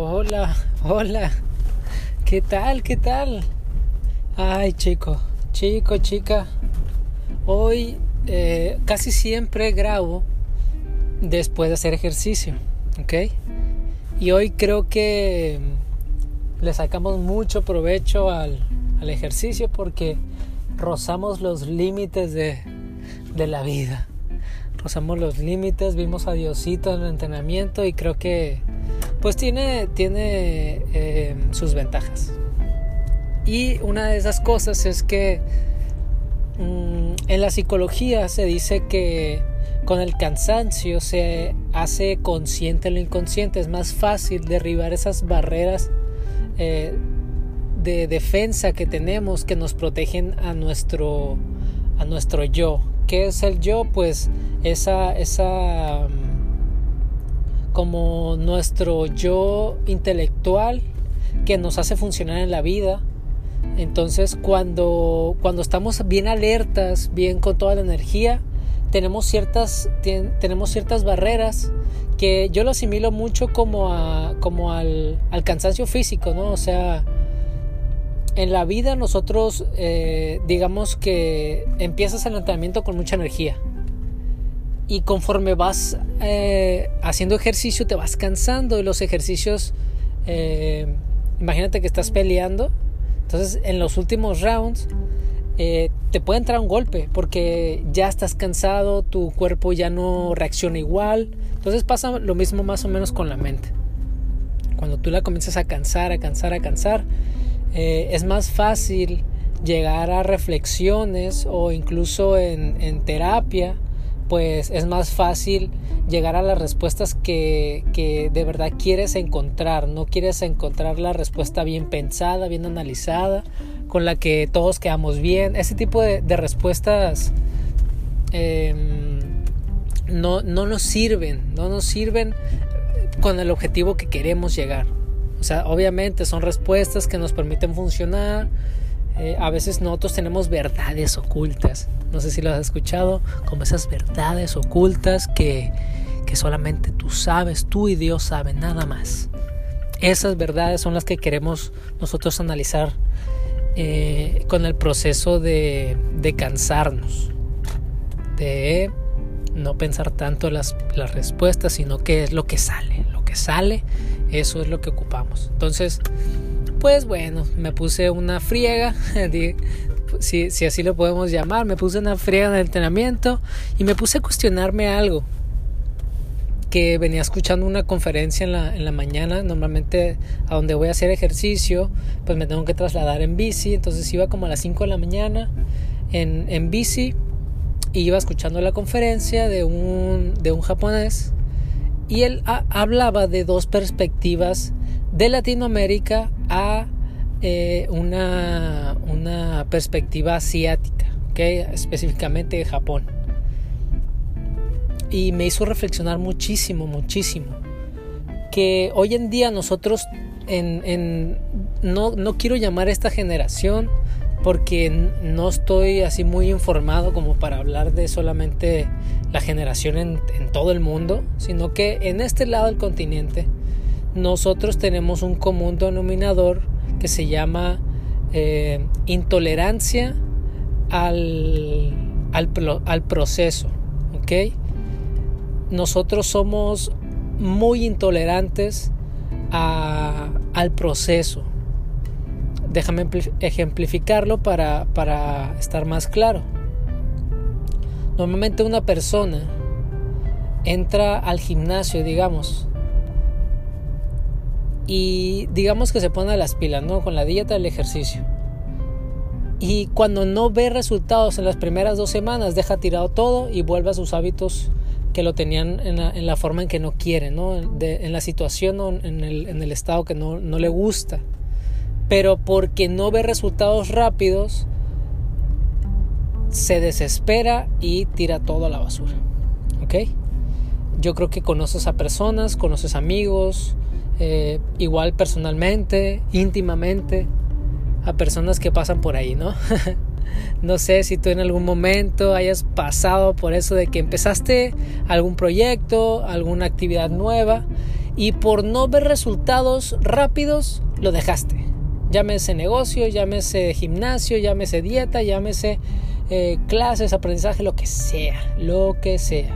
Hola, hola. ¿Qué tal? ¿Qué tal? Ay, chico, chico, chica. Hoy eh, casi siempre grabo después de hacer ejercicio, ¿ok? Y hoy creo que le sacamos mucho provecho al, al ejercicio porque rozamos los límites de, de la vida. Rozamos los límites, vimos a Diosito en el entrenamiento y creo que pues tiene, tiene eh, sus ventajas. Y una de esas cosas es que mm, en la psicología se dice que con el cansancio se hace consciente lo inconsciente, es más fácil derribar esas barreras eh, de defensa que tenemos que nos protegen a nuestro, a nuestro yo. ¿Qué es el yo? Pues esa, esa como nuestro yo intelectual que nos hace funcionar en la vida. Entonces cuando, cuando estamos bien alertas, bien con toda la energía, tenemos ciertas, tenemos ciertas barreras que yo lo asimilo mucho como, a, como al, al cansancio físico, ¿no? O sea, en la vida nosotros eh, digamos que empiezas el entrenamiento con mucha energía y conforme vas eh, haciendo ejercicio te vas cansando y los ejercicios, eh, imagínate que estás peleando, entonces en los últimos rounds eh, te puede entrar un golpe porque ya estás cansado, tu cuerpo ya no reacciona igual, entonces pasa lo mismo más o menos con la mente. Cuando tú la comienzas a cansar, a cansar, a cansar, es más fácil llegar a reflexiones o incluso en terapia pues es más fácil llegar a las respuestas que, de verdad quieres encontrar. No quieres encontrar la respuesta bien pensada, bien analizada, con la que todos quedamos bien. Ese tipo de, respuestas em, no, no nos sirven, no nos sirven con el objetivo que queremos llegar. O sea, obviamente son respuestas que nos permiten funcionar, eh, a veces nosotros tenemos verdades ocultas. No sé si lo has escuchado, como esas verdades ocultas que, que solamente tú sabes, tú y Dios saben, nada más. Esas verdades son las que queremos nosotros analizar eh, con el proceso de, de, cansarnos, de no pensar tanto las, las respuestas, sino que es lo que sale. Lo que sale, eso es lo que ocupamos. Entonces, pues bueno, me puse una friega, si, así lo podemos llamar, me puse una friega de entrenamiento y me puse a cuestionarme algo que venía escuchando una conferencia en la, en la mañana, normalmente a donde voy a hacer ejercicio, pues me tengo que trasladar en bici, entonces iba como a las 5 de la mañana en, en bici y iba escuchando la conferencia de un, de un japonés y él hablaba de dos perspectivas de Latinoamérica a eh, una, una, perspectiva asiática, específicamente de Japón. Y me hizo reflexionar muchísimo, muchísimo. Que hoy en día nosotros, en, no, no quiero llamar a esta generación porque no estoy así muy informado como para hablar de solamente la generación en, en todo el mundo, sino que en este lado del continente nosotros tenemos un común denominador que se llama eh, intolerancia al, al, proceso. ¿ok? Nosotros somos muy intolerantes al proceso. Déjame ejemplificarlo para, para estar más claro. Normalmente una persona entra al gimnasio, digamos, y digamos que se pone las pilas, ¿no? Con la dieta, el ejercicio. Y cuando no ve resultados en las primeras dos semanas, deja tirado todo y vuelve a sus hábitos que lo tenían en la, forma en que no quiere, ¿no? en la situación o en el, en el estado que no, no le gusta. Pero porque no ve resultados rápidos, se desespera y tira todo a la basura. ¿Ok? Yo creo que conoces a personas, conoces amigos, eh, igual personalmente, íntimamente, a personas que pasan por ahí, ¿no? no sé si tú en algún momento hayas pasado por eso de que empezaste algún proyecto, alguna actividad nueva y por no ver resultados rápidos lo dejaste. Llámese negocio, llámese gimnasio, llámese dieta, llámese eh, clases, aprendizaje, lo que sea, lo que sea.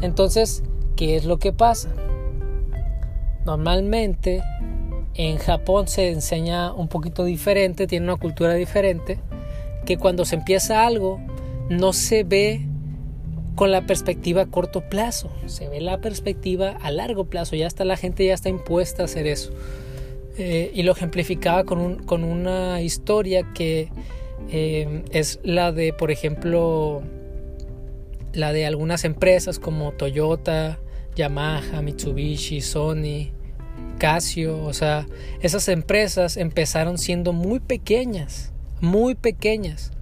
Entonces, ¿qué es lo que pasa? Normalmente en Japón se enseña un poquito diferente, tiene una cultura diferente, que cuando se empieza algo no se ve con la perspectiva a corto plazo, se ve la perspectiva a largo plazo, ya está la gente ya está impuesta a hacer eso. Eh, y lo ejemplificaba con, con una historia que eh, es la de, por ejemplo, la de algunas empresas como Toyota, Yamaha, Mitsubishi, Sony, Casio, o sea, esas empresas empezaron siendo muy pequeñas, muy pequeñas,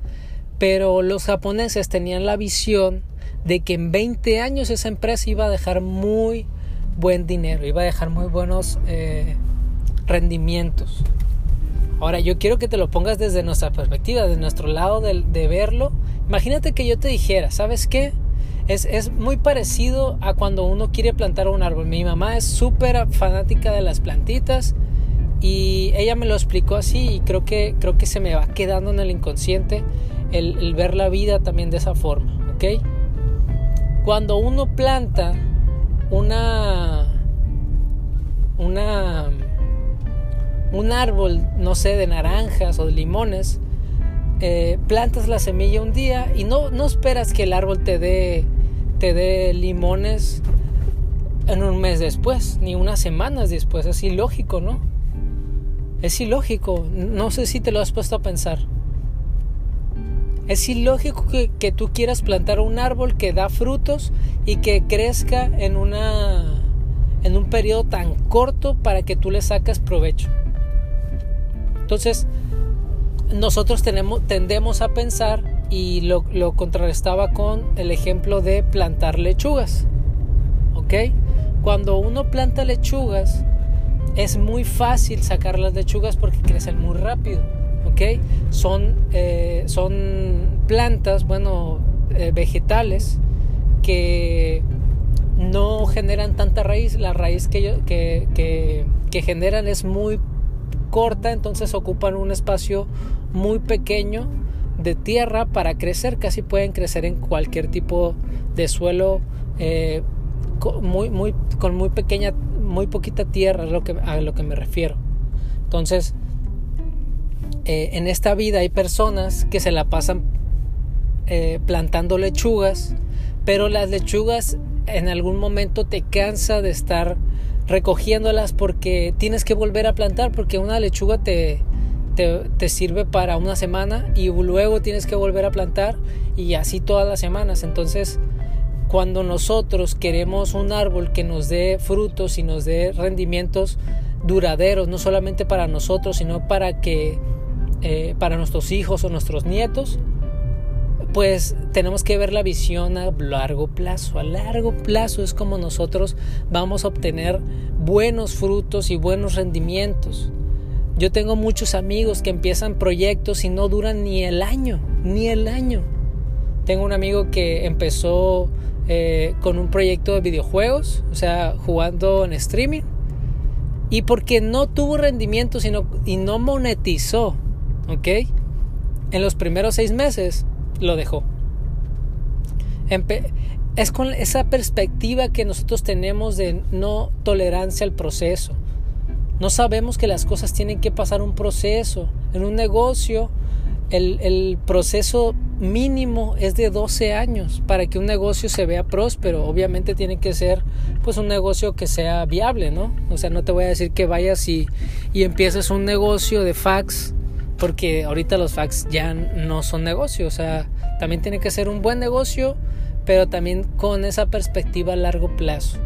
pero los japoneses tenían la visión de que en 20 años esa empresa iba a dejar muy buen dinero, iba a dejar muy buenos eh, rendimientos. Ahora, yo quiero que te lo pongas desde nuestra perspectiva, desde nuestro lado de, de verlo. Imagínate que yo te dijera, ¿sabes qué? Es, es, muy parecido a cuando uno quiere plantar un árbol. Mi mamá es súper fanática de las plantitas y ella me lo explicó así y creo que, creo que se me va quedando en el inconsciente el, ver la vida también de esa forma, ¿ok? Cuando uno planta una una un árbol, no sé, de naranjas o de limones, eh, plantas la semilla un día y no, no esperas que el árbol te dé te dé limones en un mes después, ni unas semanas después. Es ilógico, ¿no? Es ilógico. No sé si te lo has puesto a pensar. Es ilógico que, tú quieras plantar un árbol que da frutos y que crezca en, una, en un periodo tan corto para que tú le sacas provecho. Entonces, nosotros tenemos, tendemos a pensar, y lo, contrarrestaba con el ejemplo de plantar lechugas. ¿Ok? Cuando uno planta lechugas, es muy fácil sacar las lechugas porque crecen muy rápido son, eh, son plantas, bueno, eh, vegetales que no generan tanta raíz, la raíz que, que, que, generan es muy corta, entonces ocupan un espacio muy pequeño de tierra para crecer, casi pueden crecer en cualquier tipo de suelo eh, muy, muy, con muy pequeña, muy poquita tierra, lo que, a lo que me refiero. Entonces, eh, en esta vida hay personas que se la pasan eh, plantando lechugas, pero las lechugas en algún momento te cansa de estar recogiéndolas porque tienes que volver a plantar porque una lechuga te, te, sirve para una semana y luego tienes que volver a plantar y así todas las semanas. Entonces, cuando nosotros queremos un árbol que nos dé frutos y nos dé rendimientos duraderos, no solamente para nosotros, sino para que eh, para nuestros hijos o nuestros nietos, pues tenemos que ver la visión a largo plazo. A largo plazo es como nosotros vamos a obtener buenos frutos y buenos rendimientos. Yo tengo muchos amigos que empiezan proyectos y no duran ni el año, ni el año. Tengo un amigo que empezó eh, con un proyecto de videojuegos, o sea, jugando en streaming, y porque no tuvo rendimiento sino, y no monetizó ¿ok? En los primeros seis meses lo dejó. es con esa perspectiva que nosotros tenemos de no tolerancia al proceso. No sabemos que las cosas tienen que pasar un proceso. En un negocio, el, el, proceso mínimo es de 12 años para que un negocio se vea próspero. Obviamente tiene que ser pues un negocio que sea viable, ¿no? O sea, no te voy a decir que vayas y, y empieces un negocio de fax porque ahorita los fax ya no son negocio, o sea, también tiene que ser un buen negocio, pero también con esa perspectiva a largo plazo.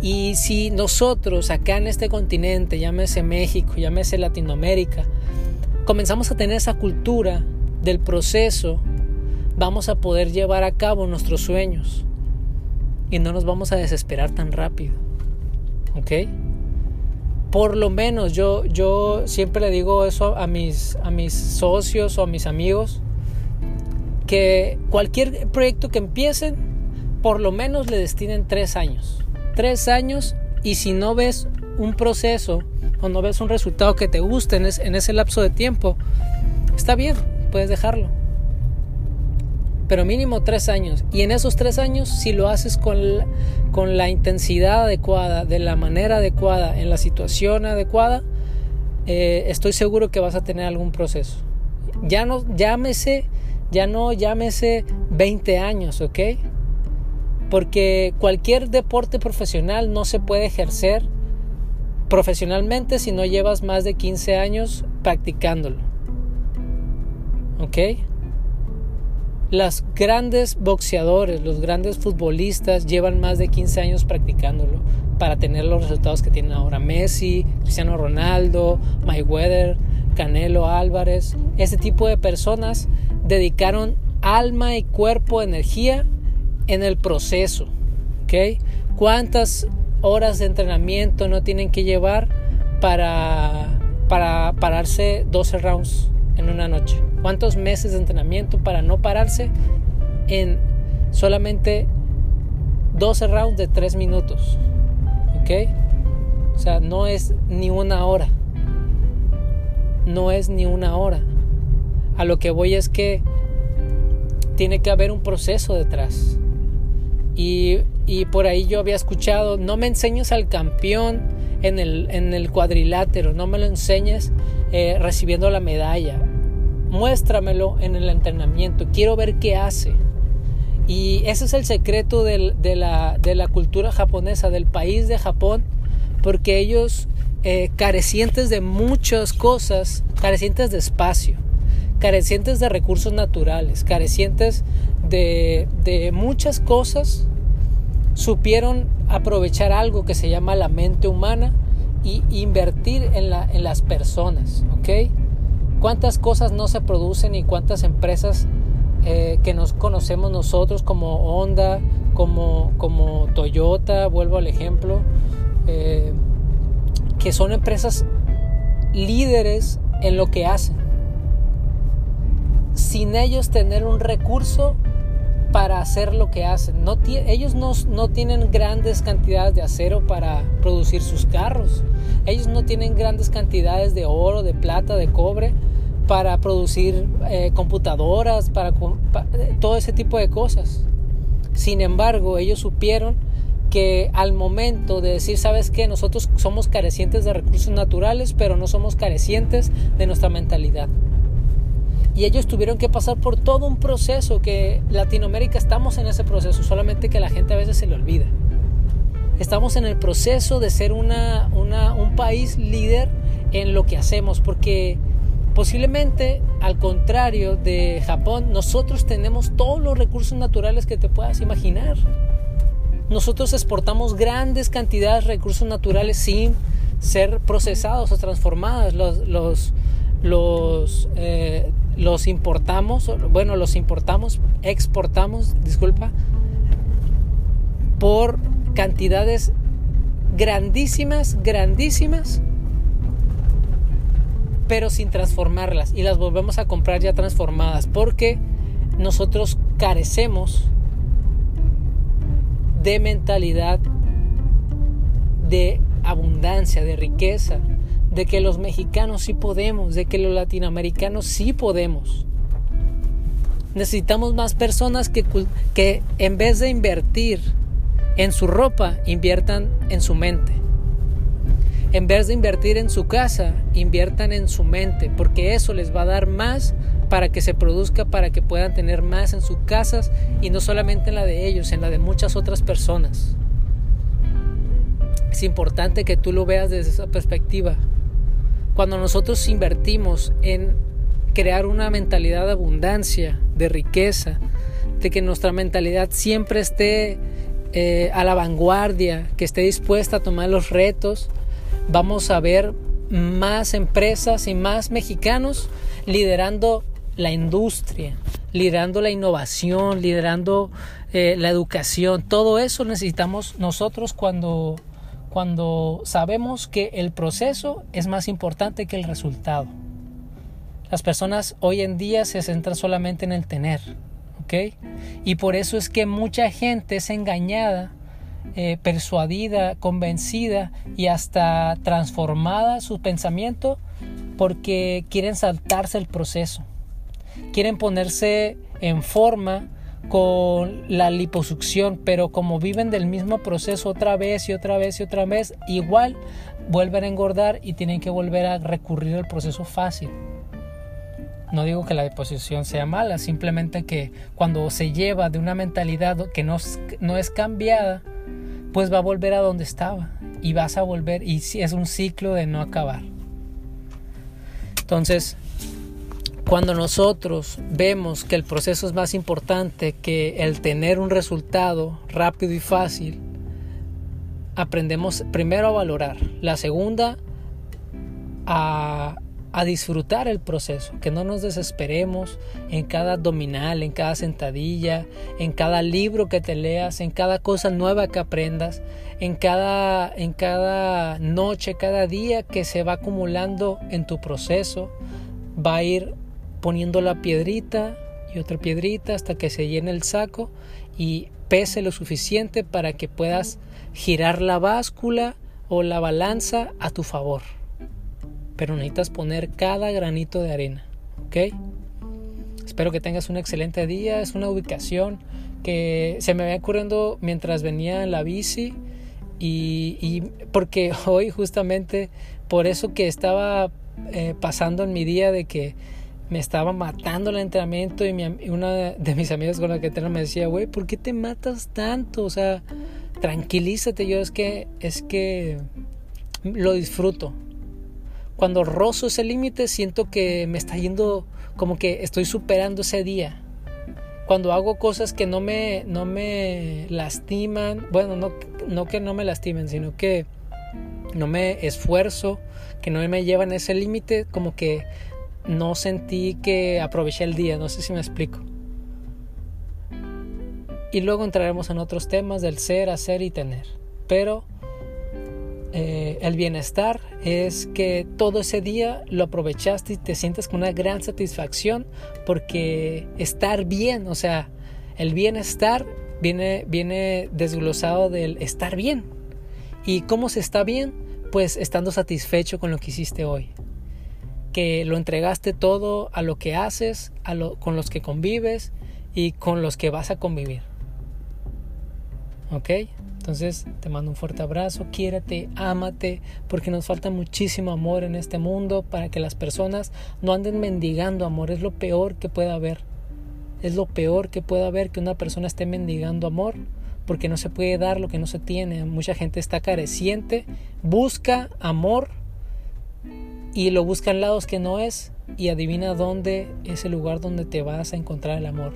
Y si nosotros acá en este continente, llámese México, llámese Latinoamérica, comenzamos a tener esa cultura del proceso, vamos a poder llevar a cabo nuestros sueños y no nos vamos a desesperar tan rápido. ¿Ok? Por lo menos yo, yo siempre le digo eso a mis, a mis socios o a mis amigos, que cualquier proyecto que empiecen, por lo menos le destinen tres años. Tres años Y si no ves un proceso o no ves un resultado que te guste en, en ese lapso de tiempo, está bien, puedes dejarlo. Pero mínimo tres años. Y en esos tres años, si lo haces con la, con la intensidad adecuada, de la manera adecuada, en la situación adecuada, eh, estoy seguro que vas a tener algún proceso. Ya no llámese, ya no llámese 20 años, ¿ok? Porque cualquier deporte profesional no se puede ejercer profesionalmente si no llevas más de 15 años practicándolo. ¿Ok? Los grandes boxeadores, los grandes futbolistas llevan más de 15 años practicándolo para tener los resultados que tienen ahora. Messi, Cristiano Ronaldo, Mayweather, Canelo Álvarez, ese tipo de personas dedicaron alma y cuerpo, energía en el proceso. ¿ok? ¿Cuántas horas de entrenamiento no tienen que llevar para, para pararse 12 rounds en una noche? ¿Cuántos meses de entrenamiento para no pararse en solamente 12 rounds de 3 minutos? ¿Ok? O sea, no es ni una hora. No es ni una hora. A lo que voy es que tiene que haber un proceso detrás. Y, por ahí yo había escuchado, no me enseñes al campeón en el, en el cuadrilátero, no me lo enseñes eh, recibiendo la medalla, muéstramelo en el entrenamiento, quiero ver qué hace. Y ese es el secreto de, la, de, cultura japonesa, del país de Japón, porque ellos, eh, carecientes de muchas cosas, carecientes de espacio, carecientes de recursos naturales, carecientes de, de muchas cosas, supieron aprovechar algo que se llama la mente humana y invertir en, la, en las personas, ¿ok? ¿Cuántas cosas no se producen y cuántas empresas eh, que nos conocemos nosotros como Honda, como, como Toyota, vuelvo al ejemplo, eh, que son empresas líderes en lo que hacen? sin ellos tener un recurso para hacer lo que hacen. Ellos no, no, tienen grandes cantidades de acero para producir sus carros. Ellos no tienen grandes cantidades de oro, de plata, de cobre para producir eh, computadoras, para, eh, todo ese tipo de cosas. Sin embargo, ellos supieron que al momento de decir, sabes que nosotros somos carecientes de recursos naturales, pero no somos carecientes de nuestra mentalidad. Y ellos tuvieron que pasar por todo un proceso que Latinoamérica estamos en ese proceso, solamente que la gente a veces se le olvida. Estamos en el proceso de ser una, un país líder en lo que hacemos, porque posiblemente al contrario de Japón, nosotros tenemos todos los recursos naturales que te puedas imaginar. Nosotros exportamos grandes cantidades de recursos naturales sin ser procesados o transformados. Los, los, los eh, los importamos, bueno, los importamos, exportamos, disculpa, por cantidades grandísimas, grandísimas, pero sin transformarlas y las volvemos a comprar ya transformadas porque nosotros carecemos de mentalidad de abundancia, de riqueza, de que los mexicanos sí podemos, de que los latinoamericanos sí podemos. Necesitamos más personas que, que en vez de invertir en su ropa, inviertan en su mente. En vez de invertir en su casa, inviertan en su mente, porque eso les va a dar más para que se produzca, para que puedan tener más en sus casas y no solamente en la de ellos, en la de muchas otras personas. Es importante que tú lo veas desde esa perspectiva. Cuando nosotros invertimos en crear una mentalidad de abundancia, de riqueza, de que nuestra mentalidad siempre esté eh, a la vanguardia, que esté dispuesta a tomar los retos, vamos a ver más empresas y más mexicanos liderando la industria, liderando la innovación, liderando eh, la educación. Todo eso necesitamos nosotros cuando cuando sabemos que el proceso es más importante que el resultado. Las personas hoy en día se centran solamente en el tener, ¿ok? Y por eso es que mucha gente es engañada eh, persuadida, convencida y hasta transformada su pensamiento porque quieren saltarse el proceso. Quieren ponerse en forma con la liposucción, pero como viven del mismo proceso otra vez y otra vez y otra vez, igual vuelven a engordar y tienen que volver a recurrir al proceso fácil. No digo que la liposucción sea mala, simplemente que cuando se lleva de una mentalidad que no, no es cambiada, pues va a volver a donde estaba y vas a volver y es un ciclo de no acabar. Entonces, cuando nosotros vemos que el proceso es más importante que el tener un resultado rápido y fácil, aprendemos primero a valorar, la segunda a a disfrutar el proceso, que no nos desesperemos en cada abdominal, en cada sentadilla, en cada libro que te leas, en cada cosa nueva que aprendas, en cada, en cada noche, cada día que se va acumulando en tu proceso, va a ir poniendo la piedrita y otra piedrita hasta que se llene el saco y pese lo suficiente para que puedas girar la báscula o la balanza a tu favor pero necesitas poner cada granito de arena, ¿ok? Espero que tengas un excelente día, es una ubicación que se me va ocurriendo mientras venía en la bici y, porque hoy justamente por eso que estaba eh, pasando en mi día de que me estaba matando el entrenamiento y una de mis amigos con la que tengo me decía, güey, ¿por qué te matas tanto? O sea, tranquilízate, yo es que, es que lo disfruto, cuando rozo ese límite siento que me está yendo como que estoy superando ese día. Cuando hago cosas que no me, no me lastiman, bueno, no, no que no me lastimen, sino que no me esfuerzo, que no me llevan ese límite, como que no sentí que aproveché el día, no sé si me explico. Y luego entraremos en otros temas del ser, hacer y tener. Pero eh, el bienestar es que todo ese día lo aprovechaste y te sientes con una gran satisfacción porque estar bien, o sea, el bienestar viene, viene desglosado del estar bien. ¿Y cómo se está bien? Pues estando satisfecho con lo que hiciste hoy. Que lo entregaste todo a lo que haces, a lo, con los que convives y con los que vas a convivir. ¿Ok? Entonces te mando un fuerte abrazo, quiérete, ámate, porque nos falta muchísimo amor en este mundo para que las personas no anden mendigando amor. Es lo peor que pueda haber. Es lo peor que pueda haber que una persona esté mendigando amor porque no se puede dar lo que no se tiene. Mucha gente está careciente, busca amor y lo busca en lados que no es y adivina dónde es el lugar donde te vas a encontrar el amor.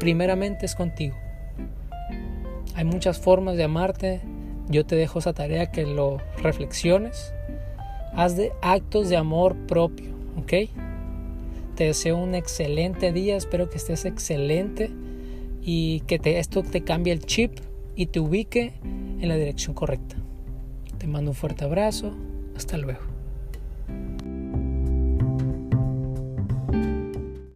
Primeramente es contigo. Hay muchas formas de amarte. Yo te dejo esa tarea que lo reflexiones. Haz de actos de amor propio, ¿ok? Te deseo un excelente día, espero que estés excelente y que te, esto te cambie el chip y te ubique en la dirección correcta. Te mando un fuerte abrazo, hasta luego.